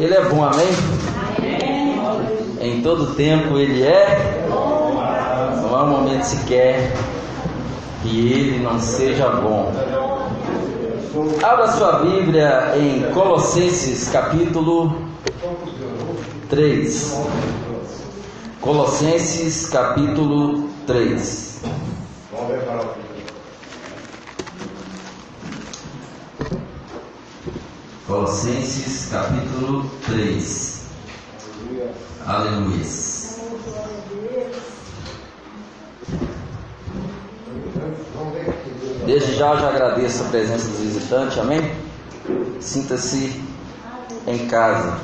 Ele é bom, amém? Em todo tempo Ele é. Não há momento sequer que Ele não seja bom. Abra sua Bíblia em Colossenses capítulo 3. Colossenses capítulo 3. Colossenses capítulo 3. Aleluia. Desde já já agradeço a presença dos visitantes, amém? Sinta-se em casa.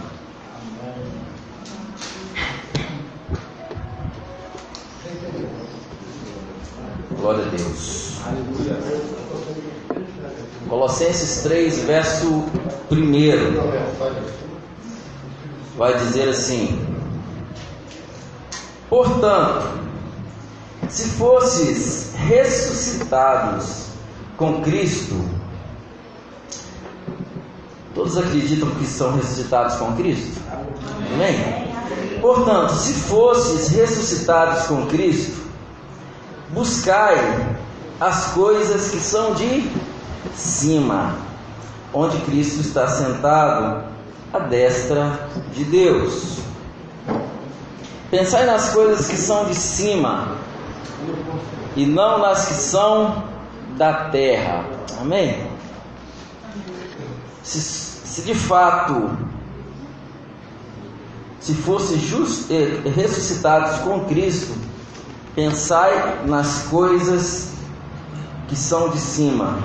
Glória a Deus. Colossenses 3, verso 1. Vai dizer assim: Portanto, se fosses ressuscitados com Cristo, todos acreditam que são ressuscitados com Cristo? Amém? Portanto, se fosses ressuscitados com Cristo, buscai as coisas que são de cima, onde Cristo está sentado à destra de Deus. Pensai nas coisas que são de cima e não nas que são da terra. Amém? Se, se de fato se fossem eh, ressuscitados com Cristo, pensai nas coisas que são de cima,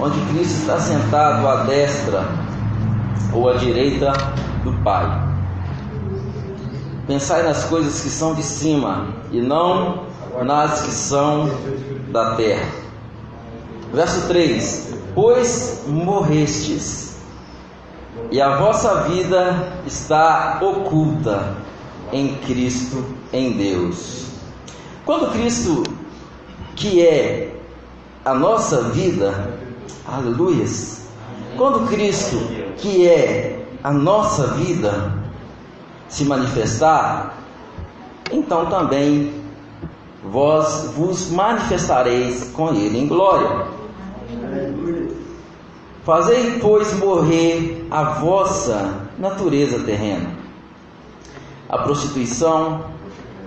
onde Cristo está sentado à destra ou à direita do Pai. Pensai nas coisas que são de cima e não nas que são da terra. Verso 3: Pois morrestes, e a vossa vida está oculta em Cristo, em Deus. Quando Cristo, que é a nossa vida, aleluias, quando Cristo, que é a nossa vida, se manifestar, então também vós vos manifestareis com ele em glória. Fazei, pois, morrer a vossa natureza terrena, a prostituição,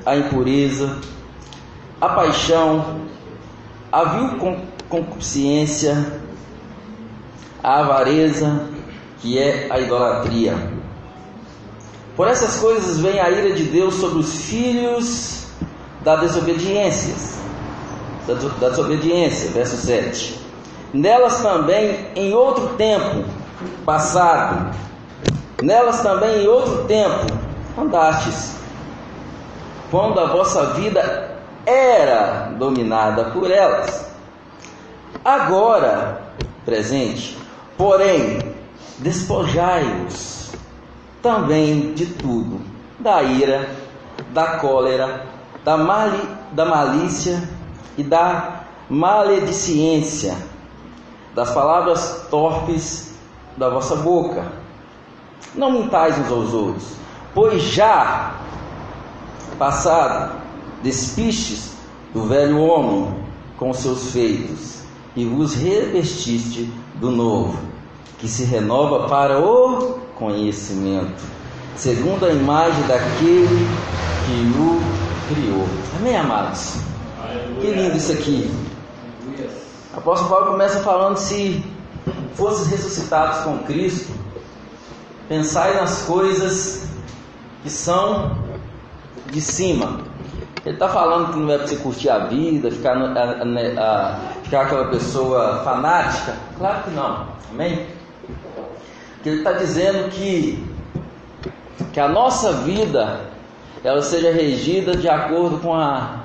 a impureza, a paixão, a vil concupiscência, a avareza, que é a idolatria. Por essas coisas vem a ira de Deus sobre os filhos da desobediência. Da desobediência, verso 7. Nelas também em outro tempo passado, nelas também em outro tempo andastes, quando a vossa vida era dominada por elas. Agora, presente, porém, despojai-os também de tudo, da ira, da cólera, da, mali, da malícia e da maledicência, das palavras torpes da vossa boca. Não mintais uns aos outros, pois já passado despistes do velho homem com seus feitos e vos revestiste do novo, que se renova para o conhecimento, segundo a imagem daquele que o criou. Amém, amados? Que lindo isso aqui. O apóstolo Paulo começa falando: se fosses ressuscitados com Cristo, pensai nas coisas que são de cima, ele está falando que não é para você curtir a vida, ficar, a, a, a, ficar aquela pessoa fanática? Claro que não. Amém? Que ele está dizendo que, que a nossa vida ela seja regida de acordo com a,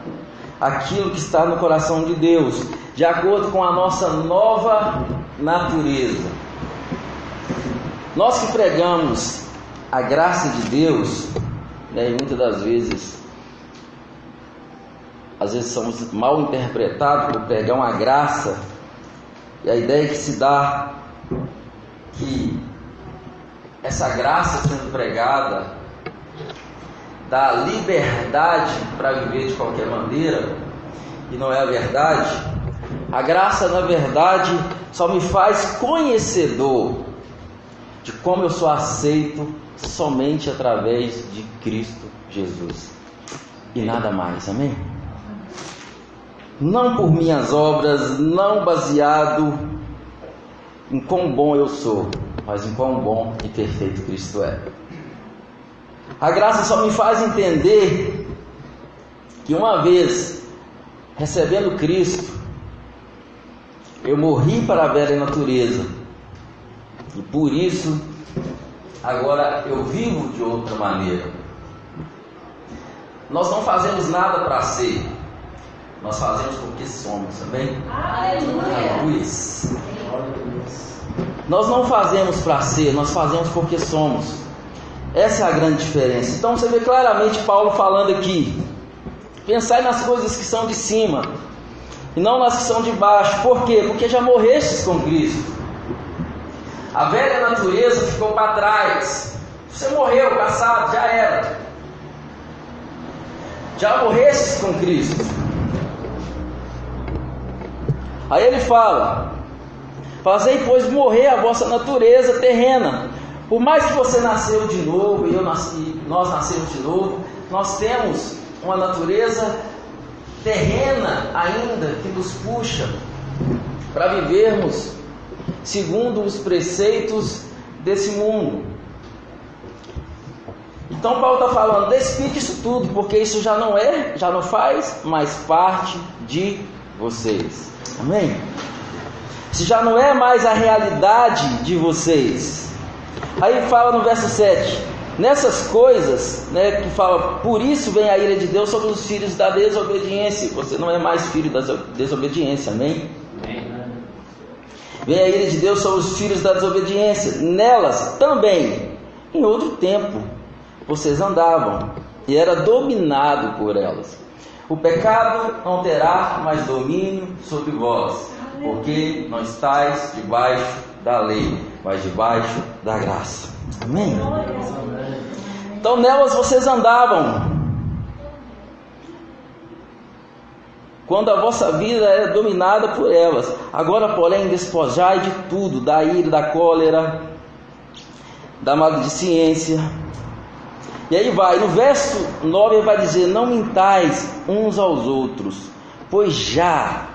aquilo que está no coração de Deus, de acordo com a nossa nova natureza. Nós que pregamos a graça de Deus, né, muitas das vezes às vezes somos mal interpretados por pegar uma graça e a ideia que se dá que essa graça sendo pregada, da liberdade para viver de qualquer maneira, e não é a verdade, a graça, na verdade, só me faz conhecedor de como eu sou aceito somente através de Cristo Jesus. E nada mais, amém? Não por minhas obras, não baseado em quão bom eu sou, mas em quão bom e perfeito Cristo é. A graça só me faz entender que uma vez recebendo Cristo, eu morri para a velha natureza. E por isso, agora eu vivo de outra maneira. Nós não fazemos nada para ser, nós fazemos porque somos, também. Aleluia. Nós não fazemos para ser, nós fazemos porque somos. Essa é a grande diferença. Então você vê claramente Paulo falando aqui. Pensai nas coisas que são de cima e não nas que são de baixo. Por quê? Porque já morrestes com Cristo. A velha natureza ficou para trás. Você morreu, passado, já era. Já morrestes com Cristo. Aí ele fala: Fazei, pois, morrer a vossa natureza terrena. Por mais que você nasceu de novo e eu nasci, nós nascemos de novo, nós temos uma natureza terrena ainda que nos puxa para vivermos segundo os preceitos desse mundo. Então Paulo está falando, despide isso tudo, porque isso já não é, já não faz mais parte de vocês. Amém? Isso já não é mais a realidade de vocês. Aí fala no verso 7: Nessas coisas, né, que fala, por isso vem a ira de Deus sobre os filhos da desobediência. Você não é mais filho da desobediência, amém? Vem a ira de Deus sobre os filhos da desobediência. Nelas também, em outro tempo, vocês andavam e era dominado por elas. O pecado não terá mais domínio sobre vós, porque não estáis debaixo da lei, mas debaixo da graça. Amém? Então nelas vocês andavam. Quando a vossa vida era dominada por elas. Agora, porém, despojai de tudo, da ira, da cólera, da maledicência. E aí vai, no verso 9 ele vai dizer: Não mintais uns aos outros, pois já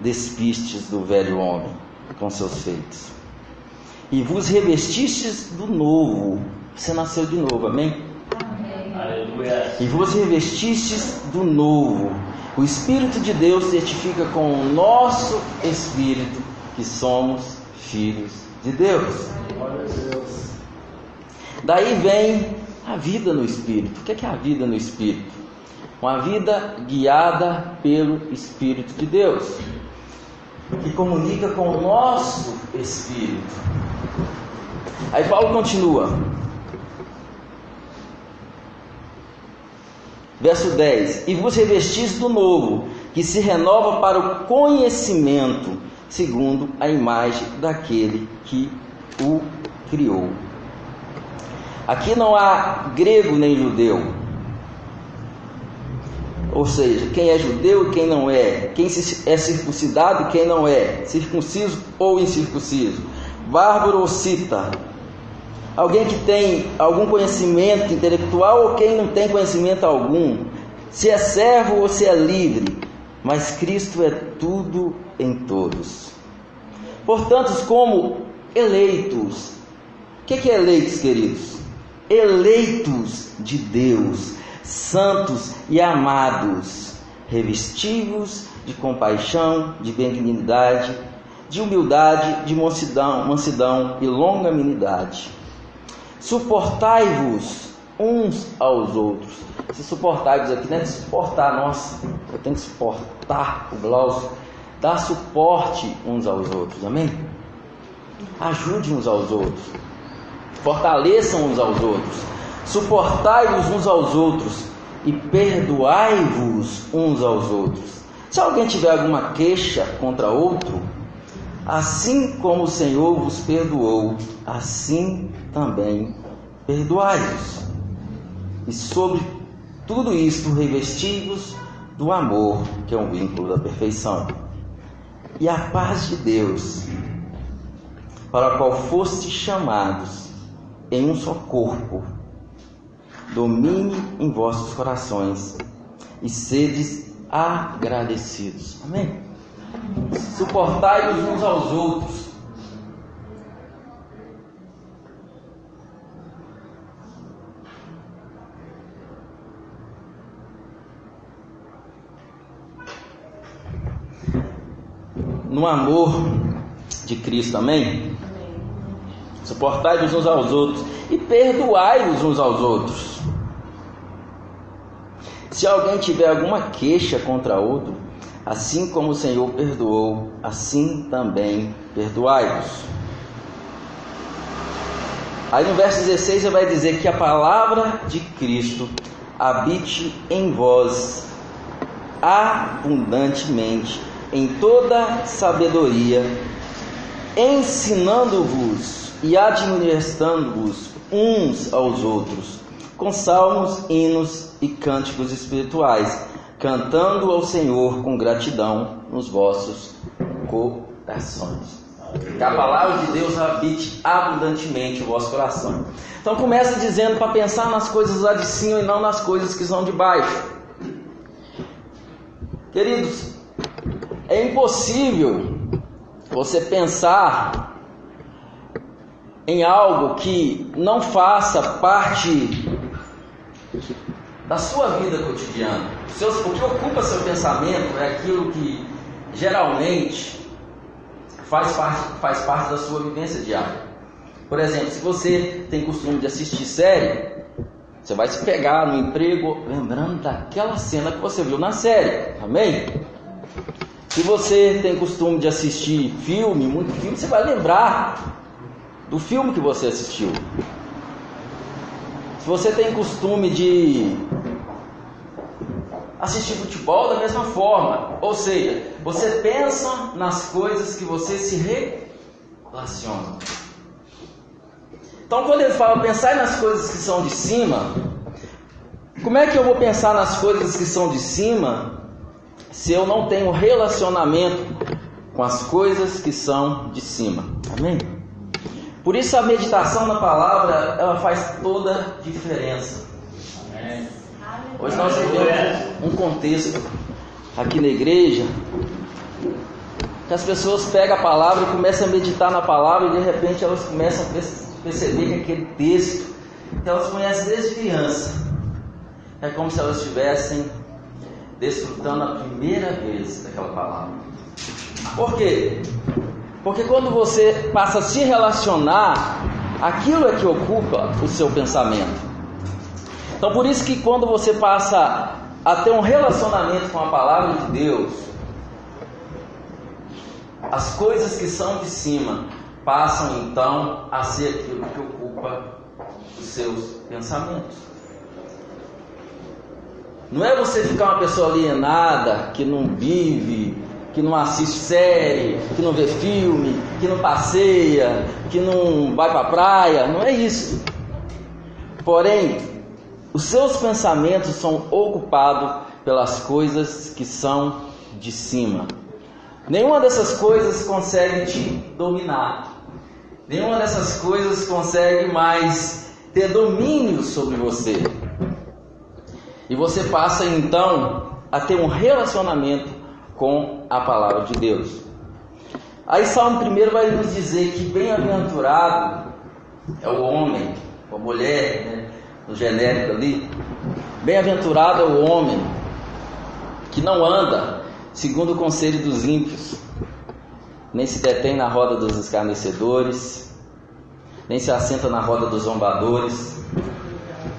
despistes do velho homem com seus feitos e vos revestistes do novo. Você nasceu de novo, amém? amém. E vos revestistes do novo. O Espírito de Deus certifica com o nosso Espírito que somos filhos de Deus. Daí vem a vida no Espírito. O que é a vida no Espírito? Uma vida guiada pelo Espírito de Deus, que comunica com o nosso Espírito. Aí Paulo continua. Verso 10: E vos revestis do novo, que se renova para o conhecimento, segundo a imagem daquele que o criou. Aqui não há grego nem judeu. Ou seja, quem é judeu e quem não é, quem é circuncidado e quem não é, circunciso ou incircunciso, bárbaro ou cita, alguém que tem algum conhecimento intelectual ou quem não tem conhecimento algum, se é servo ou se é livre, mas Cristo é tudo em todos. Portanto, como eleitos, o que é eleitos, queridos? Eleitos de Deus, santos e amados, revestivos de compaixão, de benignidade, de humildade, de mansidão, mansidão e longanimidade Suportai-vos uns aos outros. Se suportai-vos aqui não é de suportar, nossa, eu tenho que suportar o Glaucio. Dá suporte uns aos outros, amém? Ajude uns aos outros. Fortaleçam uns aos outros. Suportai-vos uns aos outros e perdoai-vos uns aos outros. Se alguém tiver alguma queixa contra outro, Assim como o Senhor vos perdoou, assim também perdoai-vos. E sobre tudo isto revestivos do amor, que é um vínculo da perfeição. E a paz de Deus, para a qual fostes chamados em um só corpo, domine em vossos corações e sedes agradecidos. Amém? Suportai-vos uns aos outros. No amor de Cristo, amém? Suportai-vos uns aos outros e perdoai-vos uns aos outros. Se alguém tiver alguma queixa contra outro, assim como o Senhor perdoou, assim também perdoai-vos. Aí no verso 16 ele vai dizer que a palavra de Cristo habite em vós abundantemente, em toda sabedoria, ensinando-vos e administrando-vos uns aos outros, com salmos, hinos e cânticos espirituais, cantando ao Senhor com gratidão nos vossos corações. Que a palavra de Deus habite abundantemente o vosso coração. Então começa dizendo para pensar nas coisas lá de cima e não nas coisas que são de baixo. Queridos, é impossível você pensar em algo que não faça parte da sua vida cotidiana. o que ocupa seu pensamento é aquilo que geralmente faz parte, faz parte da sua vivência diária. Por exemplo, se você tem costume de assistir série, você vai se pegar no emprego lembrando daquela cena que você viu na série. Amém? Se você tem costume de assistir filme, muito filme, você vai lembrar do filme que você assistiu. Se você tem costume de assistir futebol da mesma forma, ou seja, você pensa nas coisas que você se relaciona. Então, quando ele fala pensar nas coisas que são de cima, como é que eu vou pensar nas coisas que são de cima se eu não tenho relacionamento com as coisas que são de cima? Amém? Por isso a meditação na palavra, ela faz toda a diferença. Hoje nós vivemos um contexto aqui na igreja que as pessoas pegam a palavra e começam a meditar na palavra e de repente elas começam a perceber que aquele texto que elas conhecem desde criança é como se elas estivessem desfrutando a primeira vez daquela palavra. Por quê? Porque quando você passa a se relacionar, aquilo é que ocupa o seu pensamento. Então por isso que quando você passa a ter um relacionamento com a palavra de Deus, as coisas que são de cima passam então a ser aquilo que ocupa os seus pensamentos. Não é você ficar uma pessoa alienada, que não vive que não assiste série, que não vê filme, que não passeia, que não vai para a praia, não é isso. Porém, os seus pensamentos são ocupados pelas coisas que são de cima. Nenhuma dessas coisas consegue te dominar. Nenhuma dessas coisas consegue mais ter domínio sobre você. E você passa então a ter um relacionamento com a palavra de Deus. Aí Salmo 1 vai nos dizer que bem-aventurado é o homem, a mulher, né, no genérico ali. Bem-aventurado é o homem que não anda segundo o conselho dos ímpios, nem se detém na roda dos escarnecedores, nem se assenta na roda dos zombadores.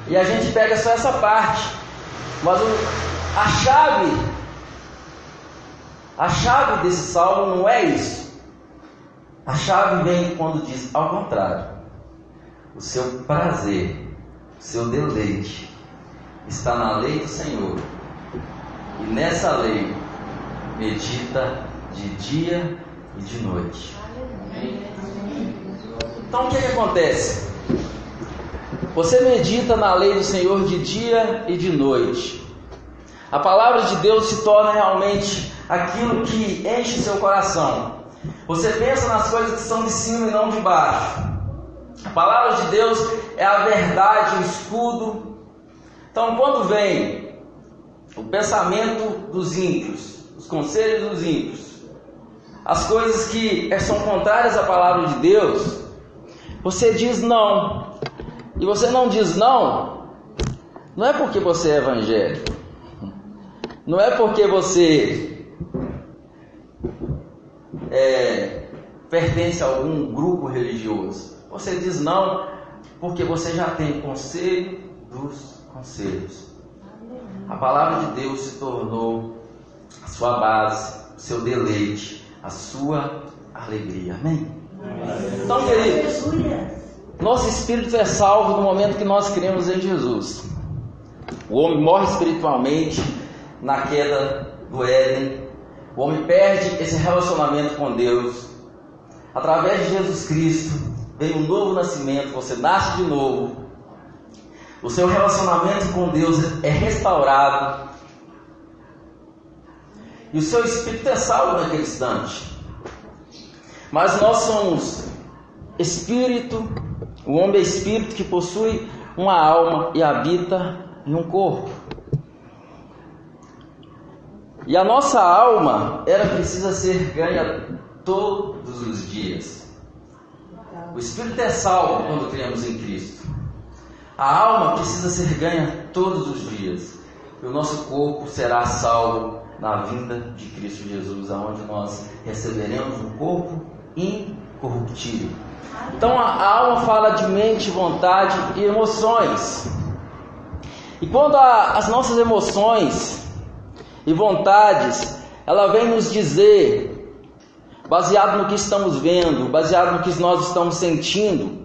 E a gente pega só essa parte, mas o, a chave a chave desse salmo não é isso. A chave vem quando diz ao contrário. O seu prazer, o seu deleite está na lei do Senhor. E nessa lei medita de dia e de noite. Então o que, que acontece? Você medita na lei do Senhor de dia e de noite. A palavra de Deus se torna realmente aquilo que enche seu coração. Você pensa nas coisas que são de cima e não de baixo. A palavra de Deus é a verdade, o escudo. Então, quando vem o pensamento dos ímpios, os conselhos dos ímpios, as coisas que são contrárias à palavra de Deus, você diz não. E você não diz não, não é porque você é evangélico, não é porque você é, pertence a algum grupo religioso. Você diz não porque você já tem conselho dos conselhos. A palavra de Deus se tornou a sua base, o seu deleite, a sua alegria. Amém? Então, queridos, nosso espírito é salvo no momento que nós cremos em Jesus. O homem morre espiritualmente na queda do Éden. O homem perde esse relacionamento com Deus. Através de Jesus Cristo vem um novo nascimento, você nasce de novo. O seu relacionamento com Deus é restaurado. E o seu espírito é salvo naquele instante. Mas nós somos espírito, o homem é espírito que possui uma alma e habita em um corpo. E a nossa alma, ela precisa ser ganha todos os dias. O espírito é salvo quando cremos em Cristo. A alma precisa ser ganha todos os dias. E o nosso corpo será salvo na vinda de Cristo Jesus, aonde nós receberemos um corpo incorruptível. Então a alma fala de mente, vontade e emoções. E quando a, as nossas emoções e vontades, ela vem nos dizer, baseado no que estamos vendo, baseado no que nós estamos sentindo,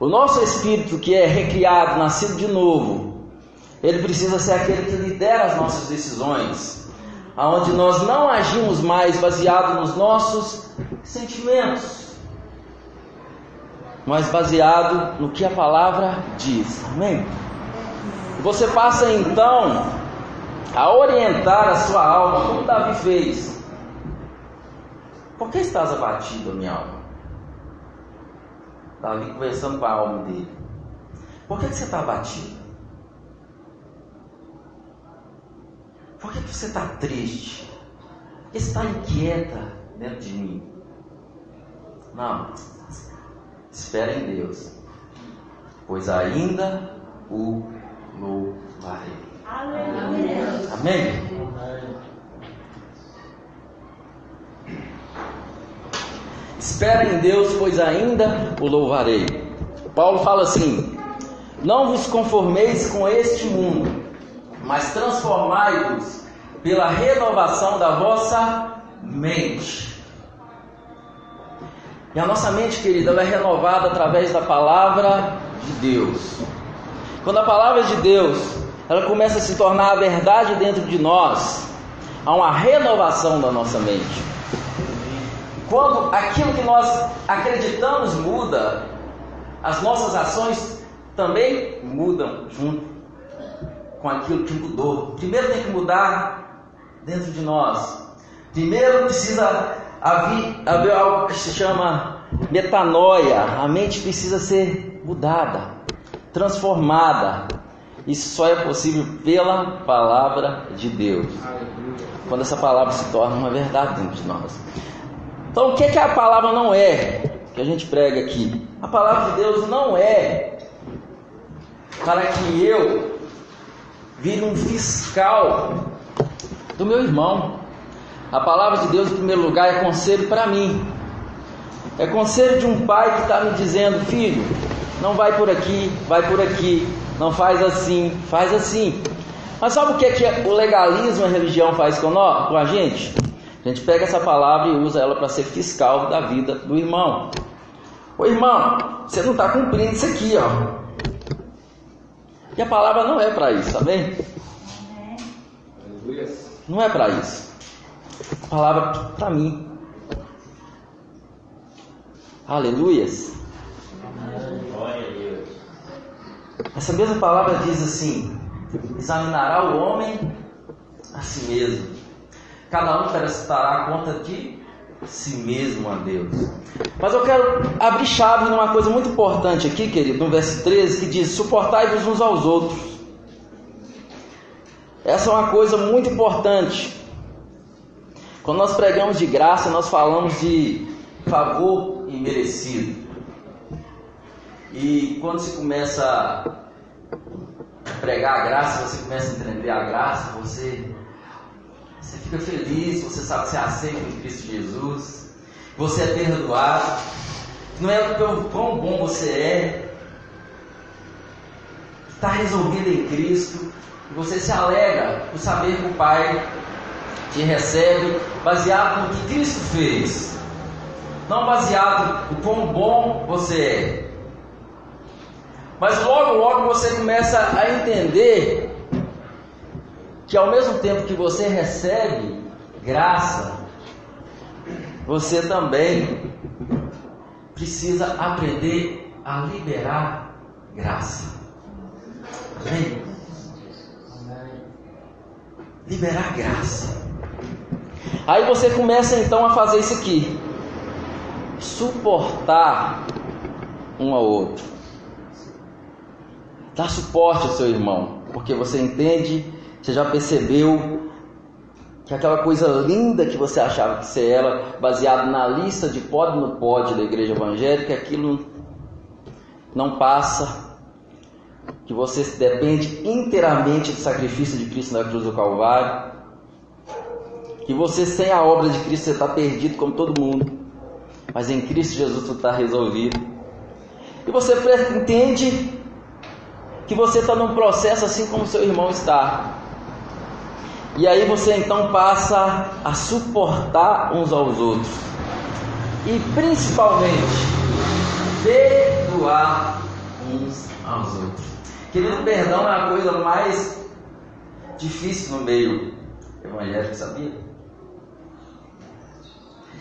o nosso espírito que é recriado, nascido de novo, ele precisa ser aquele que lidera as nossas decisões aonde nós não agimos mais baseado nos nossos sentimentos, mas baseado no que a palavra diz. Amém? Você passa então a orientar a sua alma, como Davi fez. Por que estás abatido, minha alma? Davi conversando com a alma dele. Por que, que você está abatido? Por que, você está triste? Que está inquieta dentro de mim? Não, espera em Deus, pois ainda o louvarei. Aleluia. Amém? Espera em Deus, pois ainda o louvarei. Paulo fala assim: Não vos conformeis com este mundo mas transformai-vos pela renovação da vossa mente. E a nossa mente, querida, ela é renovada através da palavra de Deus. Quando a palavra de Deus, ela começa a se tornar a verdade dentro de nós, há uma renovação da nossa mente. Quando aquilo que nós acreditamos muda, as nossas ações também mudam junto com aquilo que mudou. Primeiro tem que mudar dentro de nós. Primeiro precisa haver, haver algo que se chama metanoia. A mente precisa ser mudada, transformada. Isso só é possível pela palavra de Deus. Quando essa palavra se torna uma verdade dentro de nós. Então, o que, é que a palavra não é? Que a gente prega aqui. A palavra de Deus não é para que eu vire um fiscal do meu irmão. A palavra de Deus, em primeiro lugar, é conselho para mim. É conselho de um pai que está me dizendo: filho, não vai por aqui, vai por aqui, não faz assim, faz assim. Mas sabe o que, é que o legalismo, a religião faz com, nós, com a gente? A gente pega essa palavra e usa ela para ser fiscal da vida do irmão. Ô irmão, você não está cumprindo isso aqui, ó. E a palavra não é para isso, amém? Não é para isso. palavra para mim. Aleluias. Essa mesma palavra diz assim: examinará o homem a si mesmo. Cada um prestará conta de si mesmo a Deus. Mas eu quero abrir chave numa coisa muito importante aqui, querido, no verso 13, que diz: suportai-vos uns aos outros. Essa é uma coisa muito importante. Quando nós pregamos de graça, nós falamos de favor imerecido. E quando se começa a pregar a graça, você começa a entender a graça, você, você fica feliz, você sabe que você aceita em Cristo Jesus, você é perdoado. Não é o quão bom você é, está resolvido em Cristo, e você se alegra por saber que o Pai te recebe baseado no que Cristo fez, não baseado no quão bom você é. Mas logo, logo você começa a entender que ao mesmo tempo que você recebe graça, você também precisa aprender a liberar graça. Amém? Liberar graça. Aí você começa então a fazer isso aqui: suportar um ao outro. Dar suporte ao seu irmão, porque você entende, você já percebeu que aquela coisa linda que você achava que você era, baseado na lista de pode não pode da igreja evangélica, aquilo não passa, que você depende inteiramente do sacrifício de Cristo na cruz do Calvário, que você sem a obra de Cristo você está perdido como todo mundo, mas em Cristo Jesus tudo está resolvido. E você entende que você está num processo assim como seu irmão está. E aí você então passa a suportar uns aos outros. E principalmente perdoar uns aos outros. Querido, perdão é a coisa mais difícil no meio evangélico, sabia?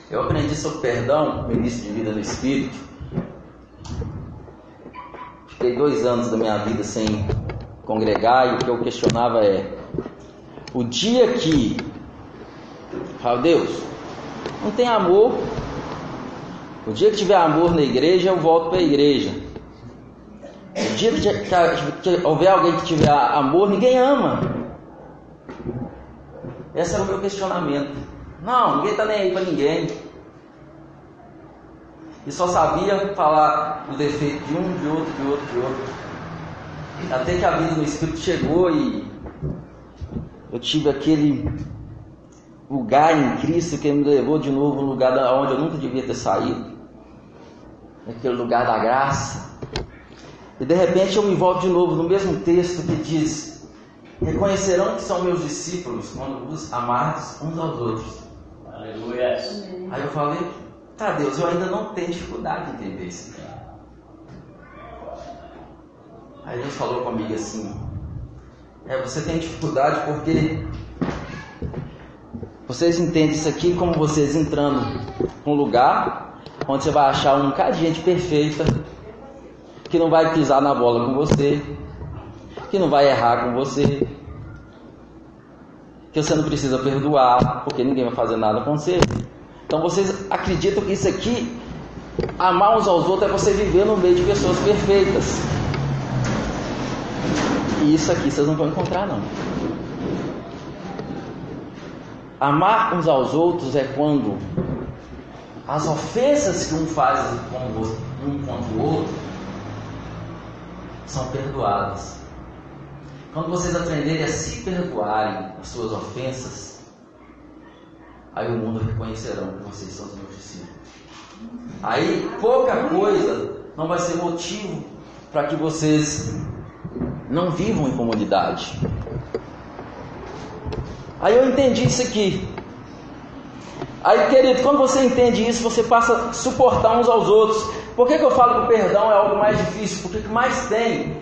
Eu aprendi sobre perdão no início de vida no Espírito. Fiquei dois anos da minha vida sem congregar e o que eu questionava é: o dia que, falo, Deus, não tem amor, o dia que tiver amor na igreja, eu volto para a igreja. O dia que, que, que houver alguém que tiver amor, ninguém ama. Esse era o meu questionamento. Não, ninguém está nem aí para ninguém. E só sabia falar o defeito de um, de outro, de outro, de outro. Até que a vida no Espírito chegou e eu tive aquele lugar em Cristo que me levou de novo no lugar onde eu nunca devia ter saído. Aquele lugar da graça. E de repente eu me volto de novo no mesmo texto que diz: Reconhecerão que são meus discípulos quando os amardes uns aos outros. Aleluia. Aí eu falei, tá Deus, eu ainda não tenho dificuldade de entender isso. Aí Deus falou comigo assim, é, você tem dificuldade porque vocês entendem isso aqui como vocês entrando num lugar onde você vai achar um gente perfeita que não vai pisar na bola com você, que não vai errar com você, que você não precisa perdoar, porque ninguém vai fazer nada com você. Então vocês acreditam que isso aqui, amar uns aos outros, é você viver no meio de pessoas perfeitas. E isso aqui vocês não vão encontrar não. Amar uns aos outros é quando as ofensas que um faz um contra o outro são perdoadas. Quando vocês aprenderem a se perdoarem as suas ofensas, aí o mundo reconhecerão que vocês são os meus discípulos. Aí pouca coisa não vai ser motivo para que vocês não vivam em comunidade. Aí eu entendi isso aqui. Aí, querido, quando você entende isso, você passa a suportar uns aos outros. Por que, que eu falo que o perdão é algo mais difícil? Porque o que mais tem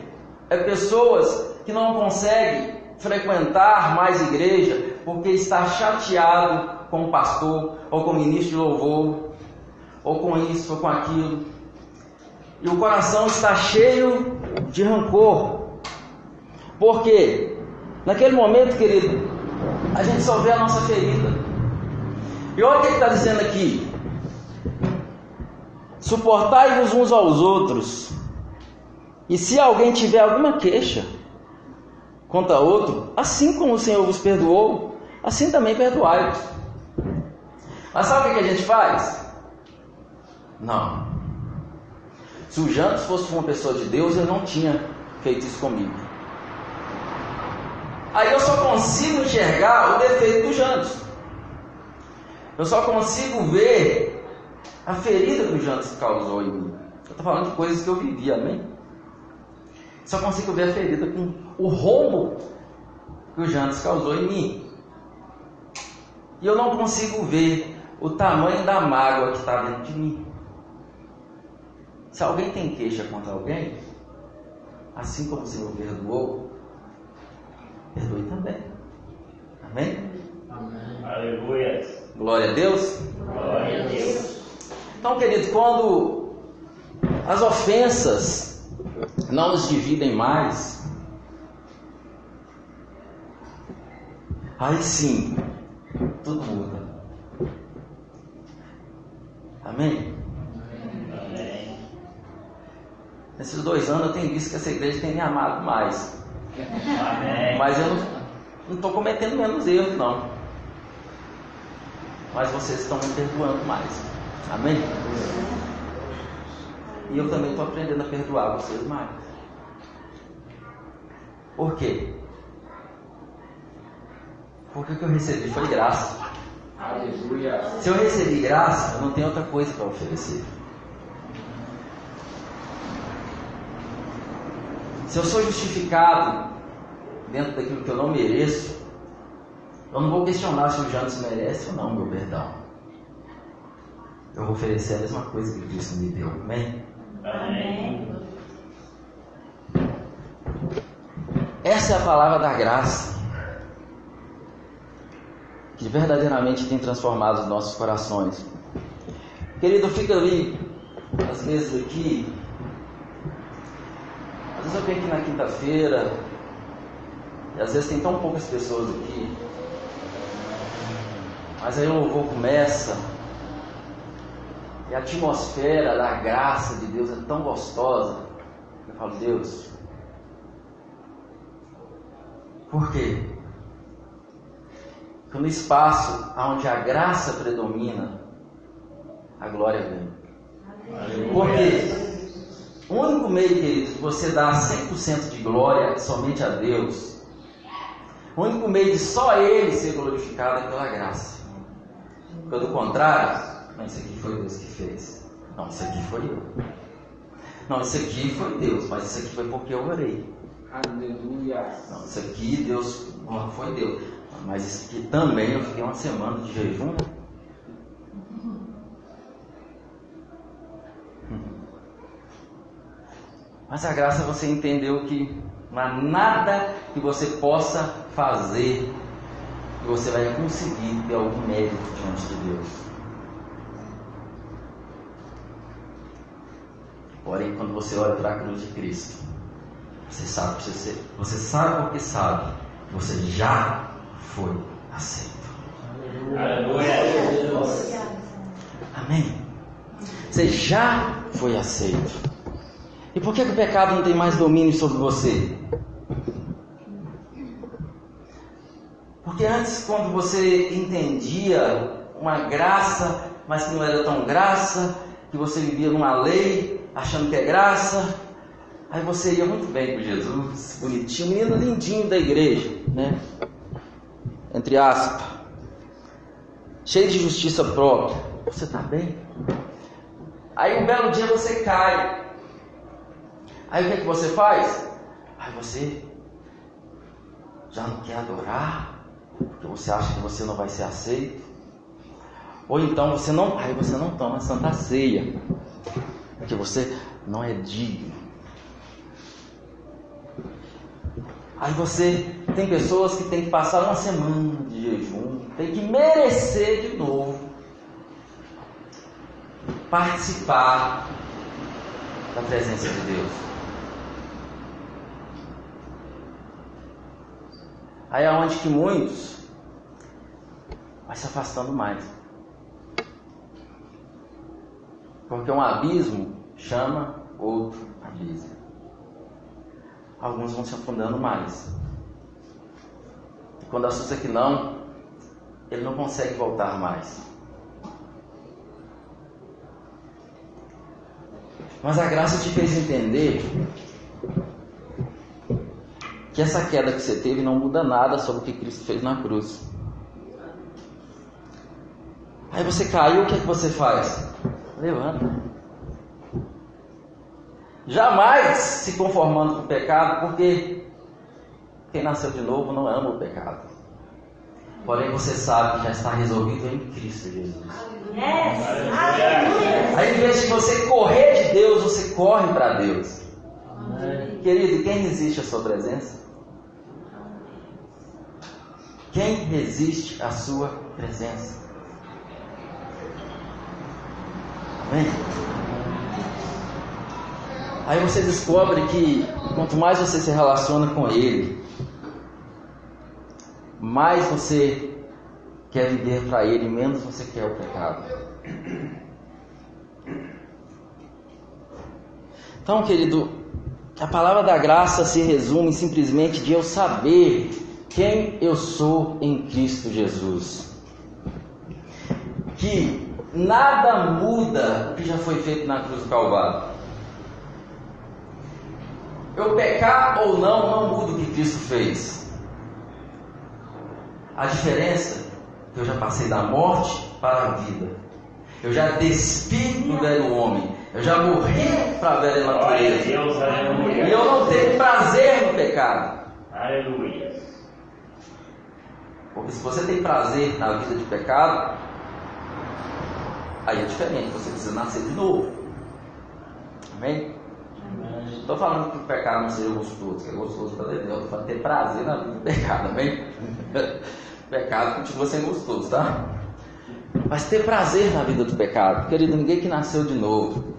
é pessoas que não consegue frequentar mais igreja porque está chateado com o pastor, ou com o ministro de louvor, ou com isso, ou com aquilo. E o coração está cheio de rancor. Por quê? Naquele momento, querido, a gente só vê a nossa ferida. E olha o que está dizendo aqui. Suportai-vos uns aos outros. E se alguém tiver alguma queixa contra outro, assim como o Senhor vos perdoou, assim também perdoai-vos. Mas sabe o que a gente faz? Não. Se o Jantos fosse uma pessoa de Deus, ele não tinha feito isso comigo. Aí eu só consigo enxergar o defeito do Jantos. Eu só consigo ver a ferida que o Jantos causou em mim. Eu estou falando de coisas que eu vivi, amém? Só consigo ver a ferida com o rombo que o Jantos causou em mim. E eu não consigo ver o tamanho da mágoa que está dentro de mim. Se alguém tem queixa contra alguém, assim como o Senhor perdoou, perdoe também. Amém? Amém. Aleluia. Glória a Deus. Glória a Deus. Então, querido, quando as ofensas não nos dividem mais, aí sim, tudo muda. Amém? Amém. Nesses dois anos eu tenho visto que essa igreja tem me amado mais. Amém. Mas eu não estou cometendo menos erros, não. Mas vocês estão me perdoando mais. Amém? E eu também estou aprendendo a perdoar vocês mais. Por quê? Porque o que eu recebi foi graça. Aleluia. Se eu recebi graça, eu não tenho outra coisa para oferecer. Se eu sou justificado dentro daquilo que eu não mereço, eu não vou questionar se o Jantos merece ou não meu perdão eu vou oferecer a mesma coisa que Cristo me deu. Amém? Amém. Essa é a palavra da graça que verdadeiramente tem transformado os nossos corações. Querido, fica ali, às vezes aqui. Às vezes eu venho aqui na quinta-feira, e às vezes tem tão poucas pessoas aqui. Mas aí o louvor começa, e a atmosfera da graça de Deus é tão gostosa. Eu falo, Deus, por quê? Porque no espaço onde a graça predomina, a glória vem. Por quê? O único meio, querido, de você dar 100% de glória somente a Deus, o único meio de só Ele ser glorificado é pela graça. Pelo contrário, não, isso aqui foi Deus que fez. Não, isso aqui foi eu. Não, isso aqui foi Deus, mas isso aqui foi porque eu orei. Aleluia. Não, isso aqui Deus, não foi Deus. Mas isso aqui também eu fiquei uma semana de jejum. Né? Mas a graça é você entendeu que não há nada que você possa fazer que você vai conseguir ter algum mérito diante de Deus. Porém, quando você olha para a cruz de Cristo, você sabe, você, você sabe porque sabe, você já foi aceito. Aleluia. Amém? Você já foi aceito. E por que, que o pecado não tem mais domínio sobre você? Porque antes, quando você entendia uma graça, mas que não era tão graça, que você vivia numa lei, achando que é graça. Aí você ia muito bem com Jesus, bonitinho, menino lindinho da igreja, né? Entre aspas. Cheio de justiça própria. Você está bem? Aí um belo dia você cai. Aí o que, é que você faz? Aí você já não quer adorar, porque você acha que você não vai ser aceito. Ou então você não, aí você não toma santa ceia porque você não é digno. Aí você tem pessoas que tem que passar uma semana de jejum, tem que merecer de novo participar da presença de Deus. Aí é onde que muitos vai se afastando mais. Porque um abismo chama outro abismo. Alguns vão se afundando mais. E quando assusta que não, ele não consegue voltar mais. Mas a graça te fez entender que essa queda que você teve não muda nada sobre o que Cristo fez na cruz. Aí você caiu, o que, é que você faz? Levanta. Jamais se conformando com o pecado, porque quem nasceu de novo não ama o pecado. Porém, você sabe que já está resolvido em Cristo Jesus. Aí, em vez de você correr de Deus, você corre para Deus. Querido, quem resiste à sua presença? Quem resiste à sua presença? Amém? Aí você descobre que quanto mais você se relaciona com Ele, mais você quer viver para Ele, menos você quer o pecado. Então, querido, a palavra da graça se resume simplesmente de eu saber quem eu sou em Cristo Jesus. Que nada muda o que já foi feito na cruz do Calvário. Eu pecar ou não, não muda o que Cristo fez. A diferença é que eu já passei da morte para a vida. Eu já despi do velho homem. Eu já morri para a velha natureza. E eu não tenho prazer no pecado. Aleluia. Porque se você tem prazer na vida de pecado, aí é diferente, você precisa nascer de novo. Amém? Estou falando que o pecado não seja gostoso, que é gostoso para Deus, estou falando ter prazer na vida do pecado, amém? pecado continua sendo gostoso, tá? Mas ter prazer na vida do pecado, querido, ninguém que nasceu de novo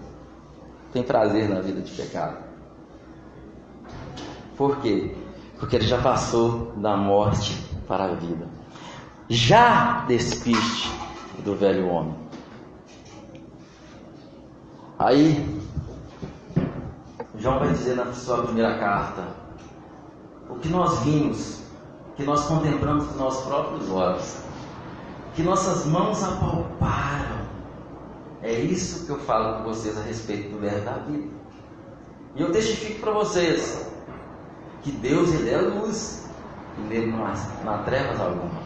tem prazer na vida de pecado. Por quê? Porque ele já passou da morte para a vida. Já despiste do velho homem. Aí, João vai dizer na sua primeira carta: o que nós vimos, que nós contemplamos com nossos próprios olhos, que nossas mãos apalparam. É isso que eu falo com vocês a respeito do verbo da vida. E eu testifico para vocês que Deus ele é luz e nele não há, não há trevas alguma.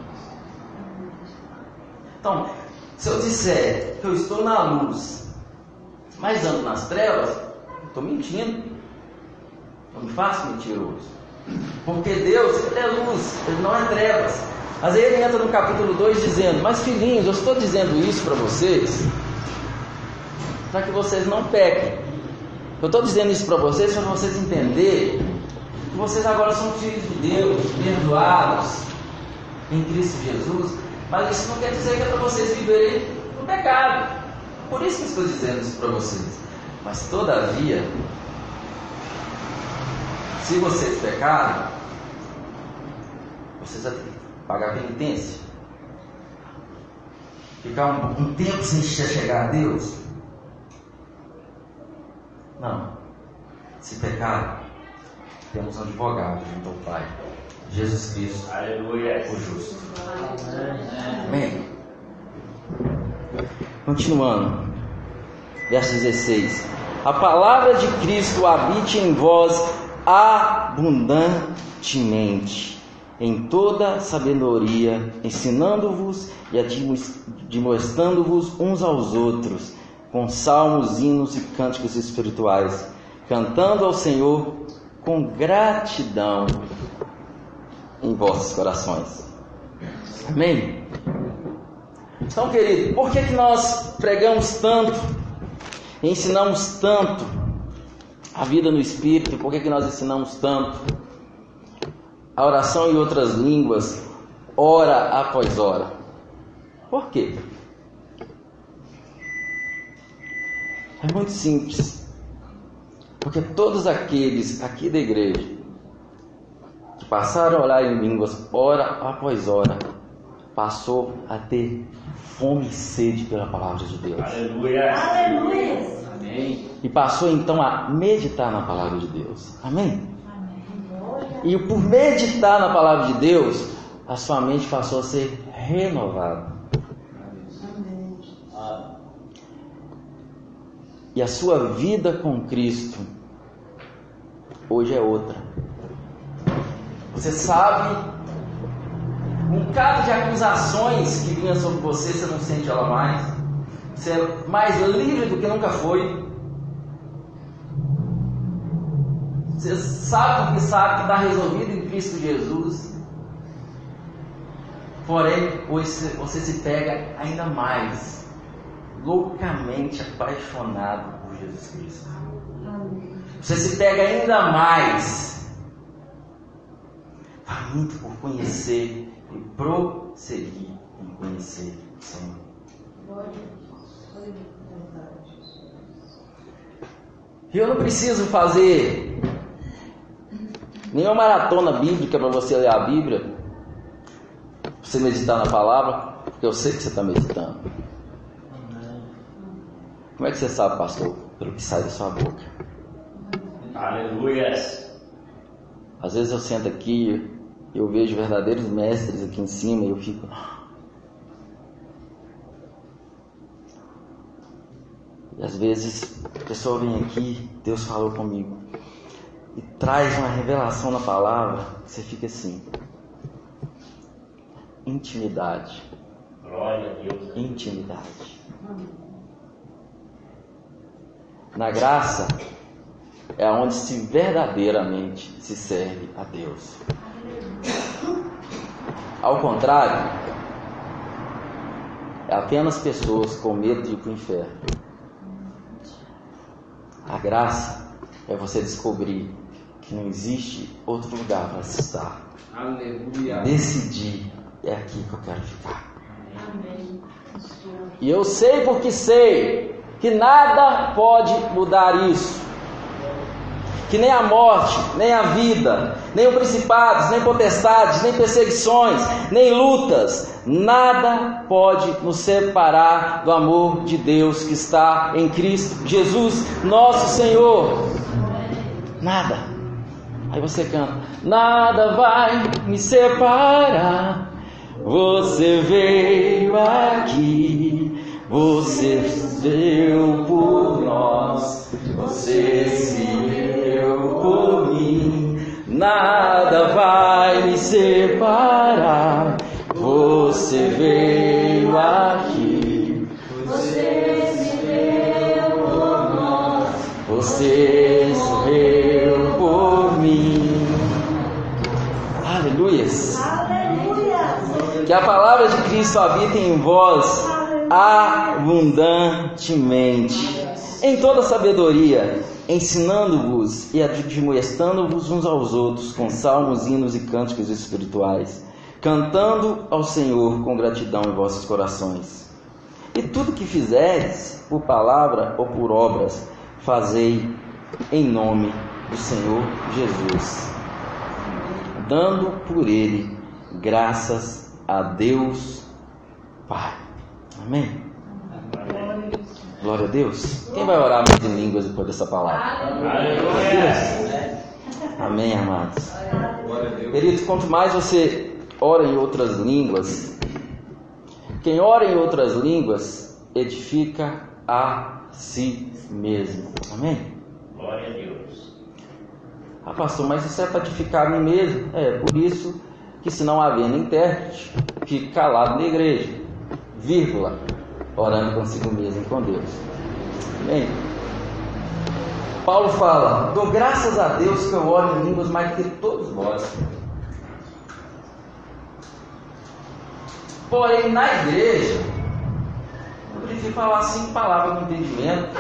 Então, se eu disser que eu estou na luz, mas ando nas trevas, estou mentindo. Não me faço mentiroso. Porque Deus é luz, ele não é trevas. Mas aí ele entra no capítulo 2 dizendo: Mas filhinhos, eu estou dizendo isso para vocês, para que vocês não pequem. Eu estou dizendo isso para vocês para vocês entenderem que vocês agora são filhos de Deus, perdoados em Cristo Jesus. Mas isso não quer dizer que é para vocês viverem no pecado. Por isso que estou dizendo isso para vocês. Mas todavia, se vocês pecarem, vocês vão ter que pagar penitência. Ficar um, um tempo sem chegar a Deus. Não. Se pecar, temos um advogado junto ao Pai. Jesus Cristo, Aleluia. o justo. Amém. Continuando. Verso 16. A palavra de Cristo habite em vós abundantemente, em toda sabedoria, ensinando-vos e admoestando-vos uns aos outros, com salmos, hinos e cânticos espirituais, cantando ao Senhor com gratidão em vossos corações. Amém? Então, querido, por que, que nós pregamos tanto, ensinamos tanto a vida no Espírito? Por que, que nós ensinamos tanto a oração em outras línguas, hora após hora? Por quê? É muito simples. Porque todos aqueles aqui da igreja que passaram a orar em línguas hora após hora, passou a ter fome e sede pela palavra de Deus. Aleluia. Aleluia. Amém. E passou então a meditar na palavra de Deus. Amém? E por meditar na palavra de Deus, a sua mente passou a ser renovada. E a sua vida com Cristo hoje é outra. Você sabe, um caso de acusações que vinha sobre você, você não sente ela mais. Você é mais livre do que nunca foi. Você sabe que sabe que está resolvido em Cristo Jesus. Porém, hoje você se pega ainda mais loucamente apaixonado por Jesus Cristo. Você se pega ainda mais faminto por conhecer e prosseguir em conhecer o Senhor. E eu não preciso fazer nenhuma maratona bíblica para você ler a Bíblia, para você meditar na palavra, porque eu sei que você está meditando. Como é que você sabe, pastor? Pelo que sai da sua boca. Aleluia. Às vezes eu sento aqui eu vejo verdadeiros mestres aqui em cima e eu fico. E às vezes a pessoa vem aqui, Deus falou comigo, e traz uma revelação na palavra, você fica assim. Intimidade. Glória a Deus. Intimidade. Na graça é onde se verdadeiramente se serve a Deus. Ao contrário, é apenas pessoas com medo de ir para o inferno. A graça é você descobrir que não existe outro lugar para se estar. Aleluia. Decidir, é aqui que eu quero ficar. E eu sei porque sei que nada pode mudar isso. Que nem a morte, nem a vida, nem o principados, nem potestades, nem perseguições, nem lutas, nada pode nos separar do amor de Deus que está em Cristo Jesus, nosso Senhor. Nada. Aí você canta: Nada vai me separar. Você veio aqui, você deu por nós, você se deu por mim. Nada vai me separar. Você veio aqui, você veio por mim. Aleluias. Que a palavra de Cristo habite em vós abundantemente, em toda sabedoria, ensinando-vos e admoestando-vos uns aos outros com salmos, hinos e cânticos espirituais, cantando ao Senhor com gratidão em vossos corações. E tudo que fizeres, por palavra ou por obras, fazei em nome do Senhor Jesus, dando por ele graças a Deus Pai. Amém? Glória a Deus. Quem vai orar mais em línguas depois dessa palavra? Aleluia. Amém, amados. Queridos, quanto mais você ora em outras línguas, quem ora em outras línguas edifica a si mesmo. Amém? Glória a Deus. Ah, pastor, mas isso é para edificar a mim mesmo. É, por isso que se não havendo intérprete, fique calado na igreja, vírgula, orando consigo mesmo com Deus. Amém? Paulo fala, dou graças a Deus que eu oro em línguas mais que todos vós. Porém, na igreja, eu prefiro falar cinco palavras no entendimento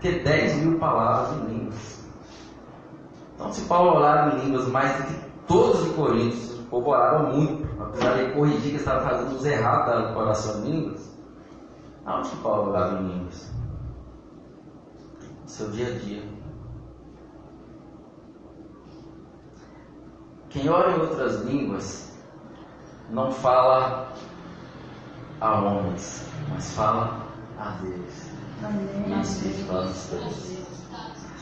que 10 mil palavras em línguas. Então, se Paulo orava em línguas mais do que todos os coríntios, o povo orava muito, precisava corrigir que estava fazendo os errados da oração em línguas. Aonde orava em línguas? No seu dia a dia. Quem ora em outras línguas não fala a homens, mas fala a Deus. Amém. Espírito fala nos três.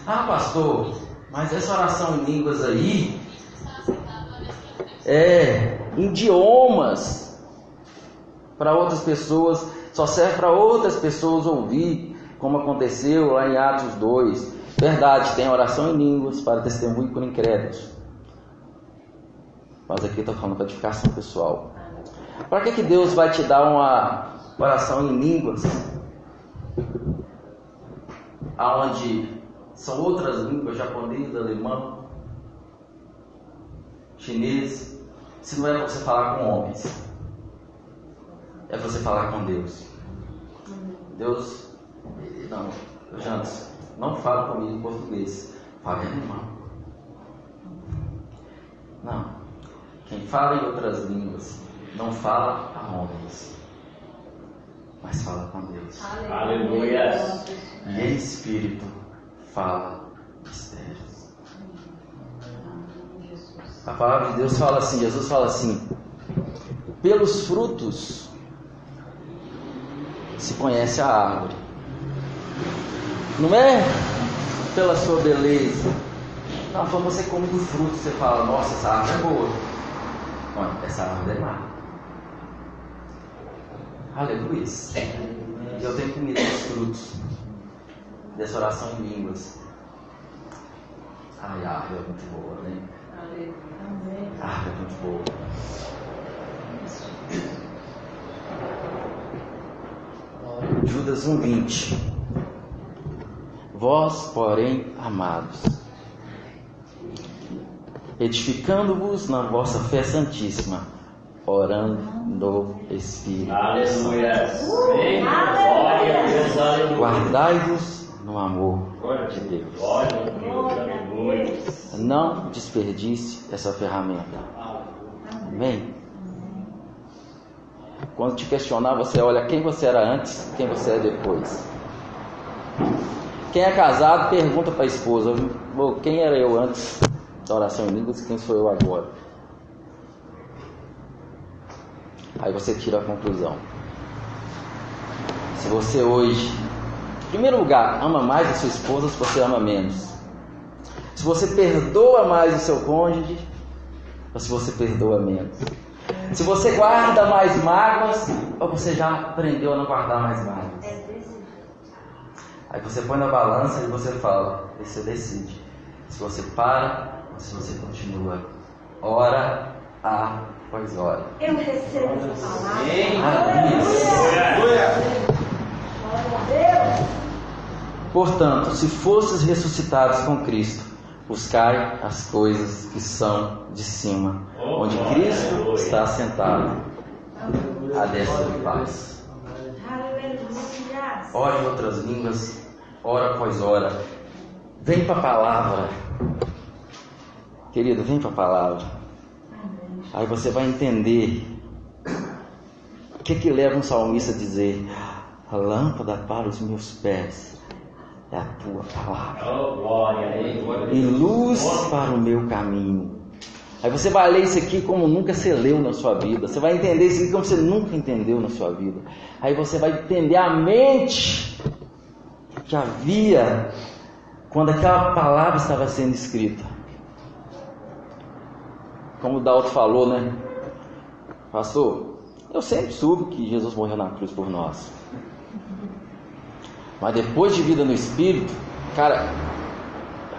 Ah, pastor, mas essa oração em línguas aí é idiomas para outras pessoas, só serve para outras pessoas ouvir, como aconteceu lá em Atos 2. Verdade, tem oração em línguas para testemunho por incrédulos. Mas aqui estou falando para edificação pessoal. Para que, que Deus vai te dar uma oração em línguas? Aonde são outras línguas, japonês, alemão, chinês. Se não é você falar com homens, é você falar com Deus. Deus, não, Jantos, não fala comigo em português, fala em alemão. Não, quem fala em outras línguas não fala a homens, mas fala com Deus. Aleluia. E em espírito fala mistérios. A palavra de Deus fala assim, Jesus fala assim: pelos frutos se conhece a árvore. Não é pela sua beleza. Não, quando você come do fruto, você fala, nossa, essa árvore é boa. Não, essa árvore é má. Aleluia. Eu tenho comido os frutos dessa oração em línguas. Ai, a árvore é muito boa, né? A árvore é muito boa. Judas 1,20 Vós, porém, amados, edificando-vos na vossa fé santíssima, orando no Espírito Aleluia. Amém. Glória a Deus. Aleluia. Guardai-vos no amor de Deus. Não desperdice essa ferramenta. Amém? Quando te questionar, você olha quem você era antes, quem você é depois. Quem é casado, pergunta para a esposa: "Ô, quem era eu antes da oração em línguas e quem sou eu agora? Aí você tira a conclusão. Se você hoje, em primeiro lugar, ama mais a sua esposa, se você ama menos. Se você perdoa mais o seu cônjuge, ou se você perdoa menos. Se você guarda mais mágoas, ou você já aprendeu a não guardar mais mágoas. Aí você põe na balança e você fala, e você decide. Se você para ou se você continua. Hora após hora. Eu recebo essa palavra. Aleluia. Glória a Deus. Portanto, se fosses ressuscitados com Cristo, buscai as coisas que são de cima, onde Cristo está assentado, à destra de paz. Ore em outras línguas, hora após hora. Vem para a palavra. Querido, vem para a palavra. Aí você vai entender o que que leva um salmista a dizer: A lâmpada para os meus pés é a tua palavra Oh, e luz para o meu caminho. Aí você vai ler isso aqui como nunca você leu na sua vida. Você vai entender isso aqui como você nunca entendeu na sua vida. Aí você vai entender a mente que havia quando aquela palavra estava sendo escrita. Como o Dalton falou, né? Pastor, eu sempre soube que Jesus morreu na cruz por nós. Mas depois de vida no Espírito, cara,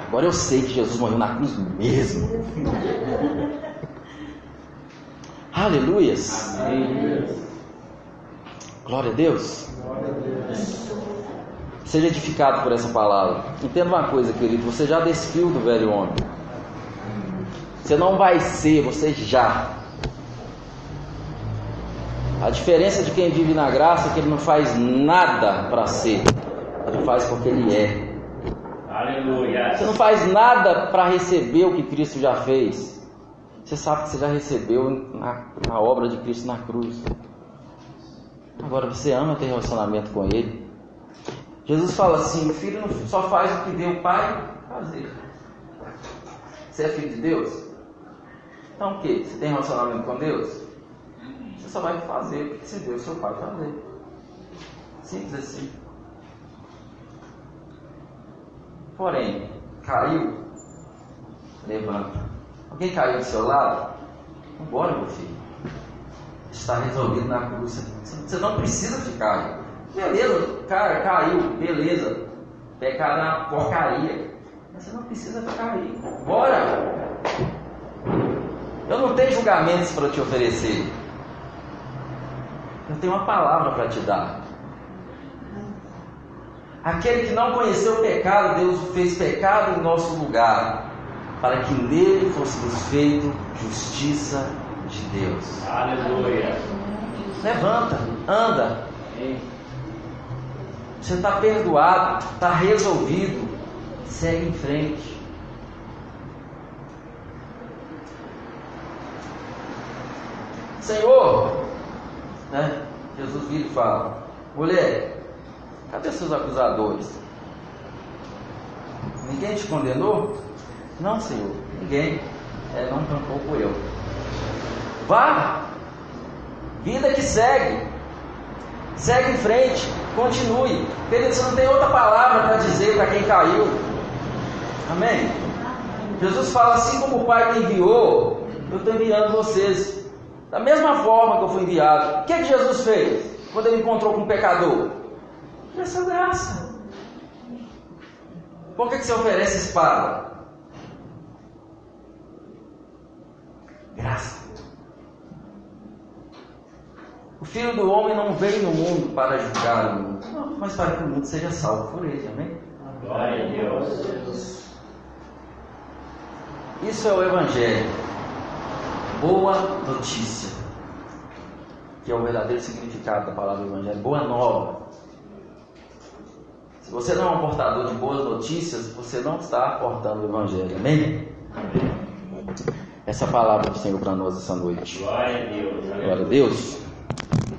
agora eu sei que Jesus morreu na cruz mesmo. Aleluias. Glória a Deus. Seja edificado por essa palavra. Entenda uma coisa, querido, você já despiu do velho homem. Você não vai ser, você já. A diferença de quem vive na graça é que ele não faz nada para ser, ele faz porque ele é. Você Aleluia. não faz nada para receber o que Cristo já fez. Você sabe que você já recebeu na, na obra de Cristo na cruz. Agora você ama ter relacionamento com Ele. Jesus fala assim: o filho não só faz o que deu o pai fazer. Você é filho de Deus? Então o que? Você tem relacionamento com Deus? Você só vai fazer o que você deu o seu pai fazer. Simples assim. Porém, caiu, levanta. Alguém caiu do seu lado? Vambora, meu filho. Está resolvido na cruz. Você não precisa ficar. Beleza, cara, caiu, beleza. Pecado é uma porcaria. Mas você não precisa ficar aí. Bora! Eu não tenho julgamentos para te oferecer. Eu tenho uma palavra para te dar. Aquele que não conheceu o pecado, Deus fez pecado em nosso lugar, para que nele fôssemos feito justiça de Deus. Aleluia. Levanta, anda. Você está perdoado, está resolvido. Segue em frente. Senhor, né? Jesus vira e fala: Mulher, cadê seus acusadores? Ninguém te condenou? Não, Senhor, ninguém. É, não tampouco eu. Vá, vida que segue. Segue em frente, continue. Querido, você não tem outra palavra para dizer para quem caiu. Amém? Jesus fala assim como o Pai me enviou, eu estou enviando vocês. Da mesma forma que eu fui enviado. O que, é que Jesus fez quando ele encontrou com um pecador? Essa graça. Por que, que você oferece espada? Graça. O Filho do Homem não veio no mundo para julgar o mundo, mas para que o mundo seja salvo por ele, amém? Glória a Deus. Isso é o Evangelho. Boa notícia. Que é o verdadeiro significado da palavra Evangelho. Boa nova. Se você não é um portador de boas notícias, você não está portando o Evangelho, amém? Essa palavra do Senhor para nós essa noite. Glória a Deus. Glória a Deus.